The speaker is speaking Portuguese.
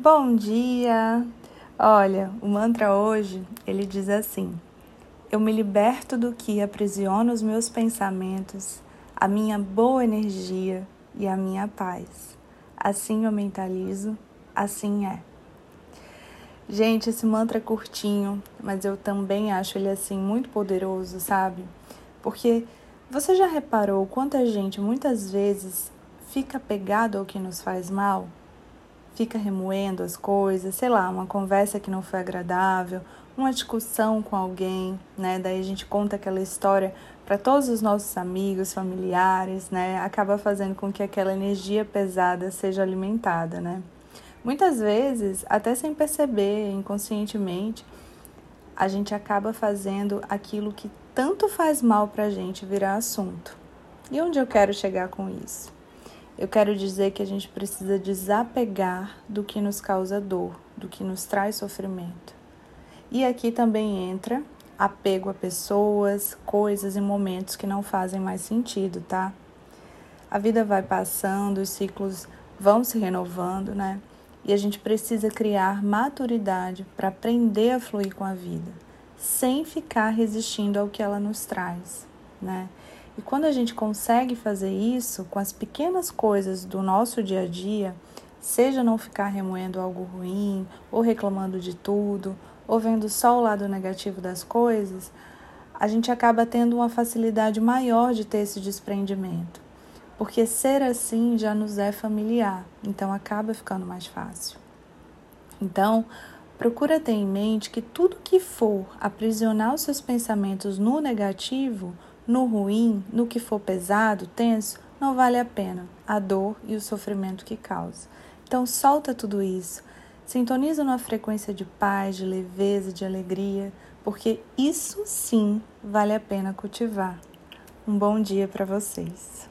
Bom dia! Olha, o mantra hoje, ele diz assim: Eu me liberto do que aprisiona os meus pensamentos, a minha boa energia e a minha paz. Assim eu mentalizo, assim é. Gente, esse mantra é curtinho, mas eu também acho ele assim muito poderoso, sabe? Porque você já reparou quanta gente muitas vezes fica pegado ao que nos faz mal? Fica remoendo as coisas, sei lá, uma conversa que não foi agradável, uma discussão com alguém, né? Daí a gente conta aquela história para todos os nossos amigos, familiares, né? Acaba fazendo com que aquela energia pesada seja alimentada, né? Muitas vezes, até sem perceber, inconscientemente, a gente acaba fazendo aquilo que tanto faz mal para a gente virar assunto. E onde eu quero chegar com isso? Eu quero dizer que a gente precisa desapegar do que nos causa dor, do que nos traz sofrimento. E aqui também entra apego a pessoas, coisas e momentos que não fazem mais sentido, tá? A vida vai passando, os ciclos vão se renovando, né? E a gente precisa criar maturidade para aprender a fluir com a vida, sem ficar resistindo ao que ela nos traz, né? E quando a gente consegue fazer isso com as pequenas coisas do nosso dia a dia, seja não ficar remoendo algo ruim, ou reclamando de tudo, ou vendo só o lado negativo das coisas, a gente acaba tendo uma facilidade maior de ter esse desprendimento. Porque ser assim já nos é familiar, então acaba ficando mais fácil. Então, procura ter em mente que tudo que for aprisionar os seus pensamentos no negativo no ruim, no que for pesado, tenso, não vale a pena a dor e o sofrimento que causa. Então solta tudo isso, sintoniza numa frequência de paz, de leveza, de alegria, porque isso sim vale a pena cultivar. Um bom dia para vocês.